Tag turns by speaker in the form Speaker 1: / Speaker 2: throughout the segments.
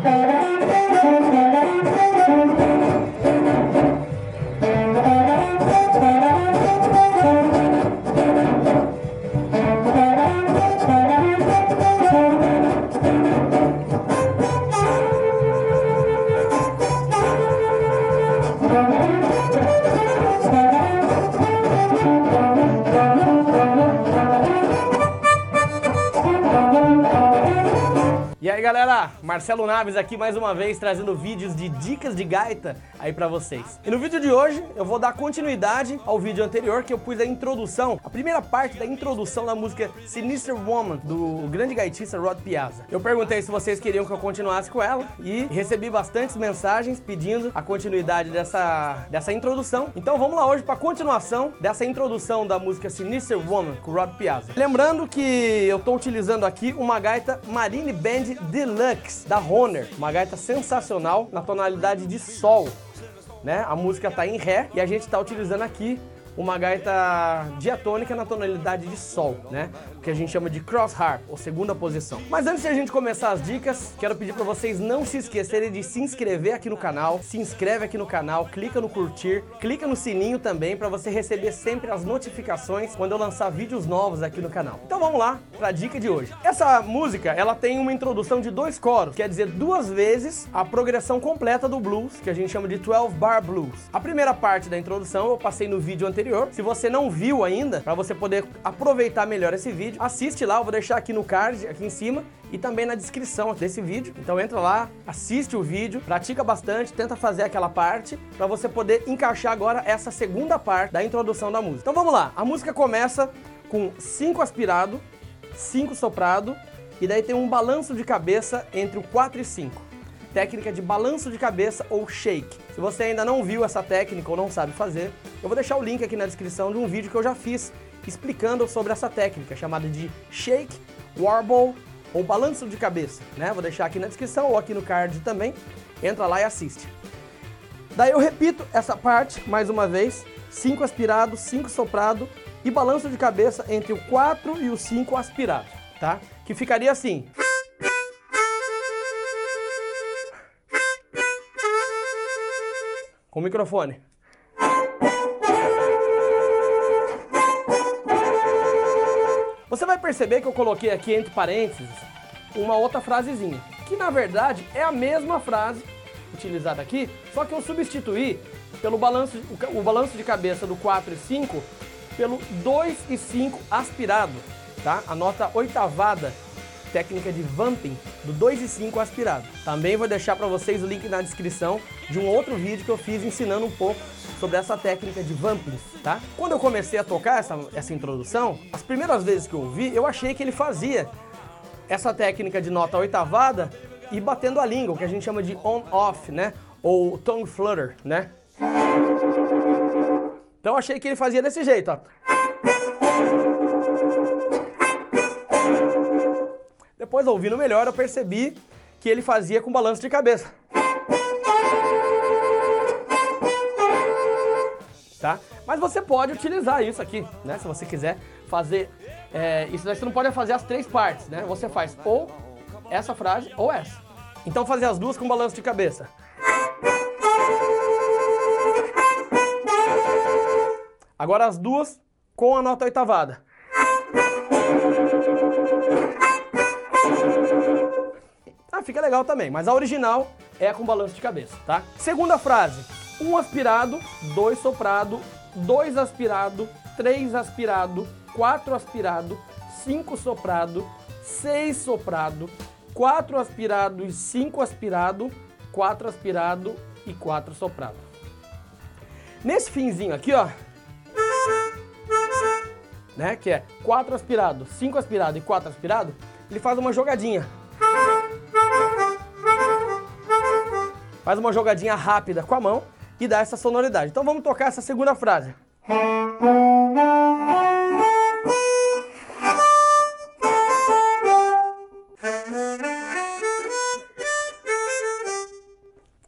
Speaker 1: Thank you. Galera, Marcelo Naves aqui mais uma vez trazendo vídeos de dicas de gaita aí para vocês. E no vídeo de hoje eu vou dar continuidade ao vídeo anterior que eu pus a introdução, a primeira parte da introdução da música Sinister Woman do grande gaitista Rod Piazza. Eu perguntei se vocês queriam que eu continuasse com ela e recebi bastantes mensagens pedindo a continuidade dessa, dessa introdução. Então vamos lá hoje para a continuação dessa introdução da música Sinister Woman com Rod Piazza. Lembrando que eu estou utilizando aqui uma gaita Marine Band Deluxe da Honor, uma gaita sensacional na tonalidade de sol. Né? A música está em ré e a gente está utilizando aqui uma gaita diatônica na tonalidade de sol, né? O que a gente chama de cross harp, ou segunda posição. Mas antes de a gente começar as dicas, quero pedir para vocês não se esquecerem de se inscrever aqui no canal. Se inscreve aqui no canal, clica no curtir, clica no sininho também para você receber sempre as notificações quando eu lançar vídeos novos aqui no canal. Então vamos lá para a dica de hoje. Essa música, ela tem uma introdução de dois coros, quer dizer, duas vezes a progressão completa do blues, que a gente chama de 12 bar blues. A primeira parte da introdução eu passei no vídeo anterior anterior. Se você não viu ainda, para você poder aproveitar melhor esse vídeo, assiste lá, eu vou deixar aqui no card, aqui em cima, e também na descrição desse vídeo. Então entra lá, assiste o vídeo, pratica bastante, tenta fazer aquela parte para você poder encaixar agora essa segunda parte da introdução da música. Então vamos lá. A música começa com 5 aspirado, 5 soprado e daí tem um balanço de cabeça entre o 4 e 5 técnica de balanço de cabeça ou shake. Se você ainda não viu essa técnica ou não sabe fazer, eu vou deixar o link aqui na descrição de um vídeo que eu já fiz explicando sobre essa técnica chamada de shake, warble ou balanço de cabeça, né? Vou deixar aqui na descrição ou aqui no card também. Entra lá e assiste. Daí eu repito essa parte mais uma vez, 5 aspirado, 5 soprado e balanço de cabeça entre o 4 e o 5 aspirado, tá? Que ficaria assim. O microfone. Você vai perceber que eu coloquei aqui entre parênteses uma outra frasezinha, que na verdade é a mesma frase utilizada aqui, só que eu substituí pelo balanço, o, balanço de cabeça do 4 e 5 pelo 2 e 5 aspirado, tá? A nota oitavada técnica de vamping do 2 e 5 aspirado. Também vou deixar para vocês o link na descrição de um outro vídeo que eu fiz ensinando um pouco sobre essa técnica de vamping, tá? Quando eu comecei a tocar essa, essa introdução, as primeiras vezes que eu ouvi, eu achei que ele fazia essa técnica de nota oitavada e batendo a língua, o que a gente chama de on-off, né? Ou tongue flutter, né? Então eu achei que ele fazia desse jeito, ó. Depois, ouvindo melhor, eu percebi que ele fazia com balanço de cabeça. Tá? Mas você pode utilizar isso aqui, né? Se você quiser fazer é, isso, daí você não pode fazer as três partes, né? Você faz ou essa frase ou essa. Então fazer as duas com balanço de cabeça. Agora as duas com a nota oitavada. Fica legal também, mas a original é com balanço de cabeça, tá? Segunda frase: um aspirado, dois soprado, dois aspirado, três aspirado, quatro aspirado, cinco soprado, seis soprado, quatro aspirado e cinco aspirado, quatro aspirado e quatro soprado. Nesse finzinho aqui, ó, né, que é quatro aspirado, cinco aspirado e quatro aspirado, ele faz uma jogadinha. Faz uma jogadinha rápida com a mão e dá essa sonoridade. Então vamos tocar essa segunda frase.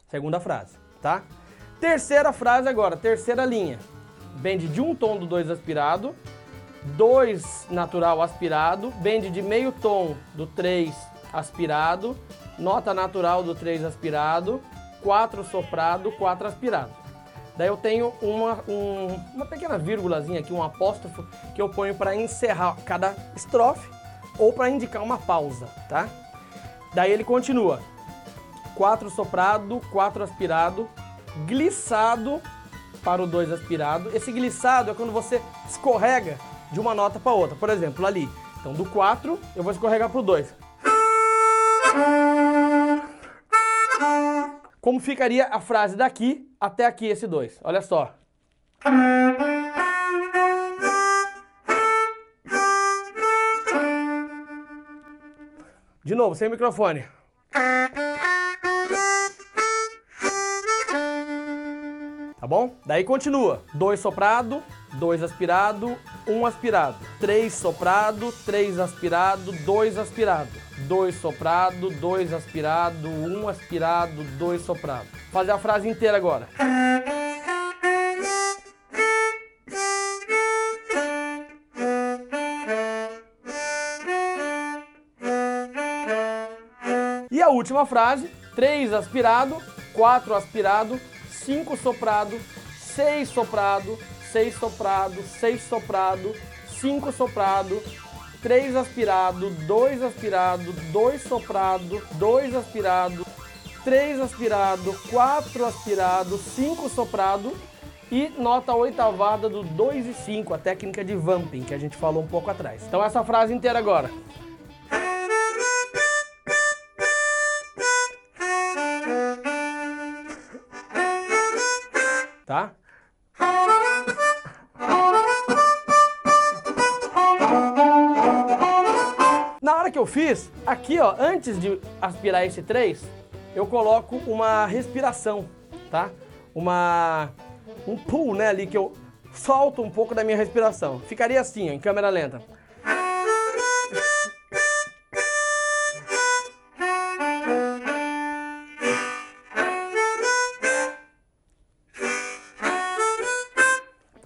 Speaker 1: Segunda frase, tá? Terceira frase agora, terceira linha. Bend de um tom do dois aspirado, dois natural aspirado, bend de meio tom do três aspirado, nota natural do 3 aspirado, 4 soprado, 4 aspirado. Daí eu tenho uma, um, uma pequena vírgulazinha aqui, um apóstrofo, que eu ponho para encerrar cada estrofe ou para indicar uma pausa, tá? Daí ele continua. 4 soprado, 4 aspirado, glissado para o 2 aspirado. Esse glissado é quando você escorrega de uma nota para outra. Por exemplo, ali. Então do 4 eu vou escorregar para o 2. Como ficaria a frase daqui até aqui, esse 2? Olha só. De novo, sem microfone. Tá bom? Daí continua. Dois soprado, dois aspirado, um aspirado. Três soprado, três aspirado, dois aspirado. Dois soprado, dois aspirado, um aspirado, dois soprado. Fazer a frase inteira agora. E a última frase, três aspirado, quatro aspirado, 5 soprado, 6 soprado, 6 soprado, 6 soprado, 5 soprado, 3 aspirado, 2 aspirado, 2 soprado, 2 aspirado, 3 aspirado, 4 aspirado, 5 soprado e nota oitavada do 2 e 5, a técnica de vamping que a gente falou um pouco atrás. Então essa frase inteira agora. Na hora que eu fiz, aqui ó, antes de aspirar esse 3, eu coloco uma respiração, tá? Uma um pull, né, ali que eu solto um pouco da minha respiração. Ficaria assim, ó, em câmera lenta.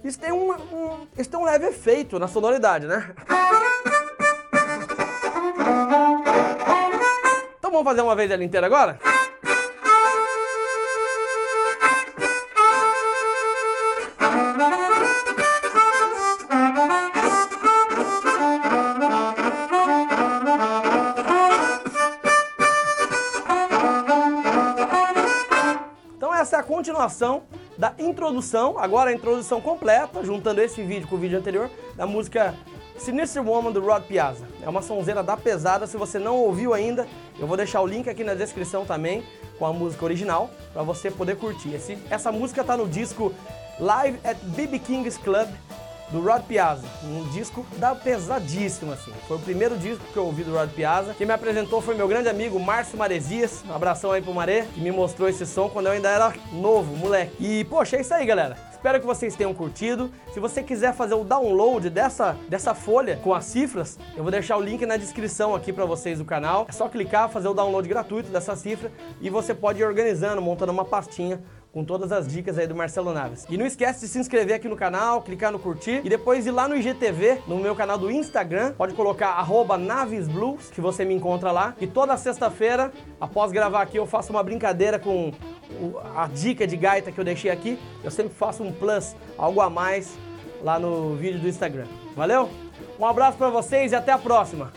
Speaker 1: Isso tem, uma, um, isso tem um leve efeito na sonoridade, né? Vamos fazer uma vez ela inteira agora? Então essa é a continuação da introdução, agora a introdução completa, juntando esse vídeo com o vídeo anterior, da música Sinister Woman do Rod Piazza. É uma sonzeira da pesada, se você não ouviu ainda, eu vou deixar o link aqui na descrição também com a música original para você poder curtir. Esse, essa música tá no disco Live at BB King's Club do Rod Piazza, um disco da pesadíssima assim. Foi o primeiro disco que eu ouvi do Rod Piazza. Quem me apresentou foi meu grande amigo Márcio Maresias. Um abração aí pro Maré, que me mostrou esse som quando eu ainda era novo, moleque. E poxa, é isso aí, galera. Espero que vocês tenham curtido. Se você quiser fazer o download dessa, dessa folha com as cifras, eu vou deixar o link na descrição aqui para vocês do canal. É só clicar, fazer o download gratuito dessa cifra e você pode ir organizando, montando uma pastinha com todas as dicas aí do Marcelo Naves. E não esquece de se inscrever aqui no canal, clicar no curtir e depois ir lá no IGTV, no meu canal do Instagram, pode colocar navesblues, que você me encontra lá. E toda sexta-feira, após gravar aqui, eu faço uma brincadeira com a dica de gaita que eu deixei aqui. Eu sempre faço um plus, algo a mais lá no vídeo do Instagram. Valeu? Um abraço para vocês e até a próxima.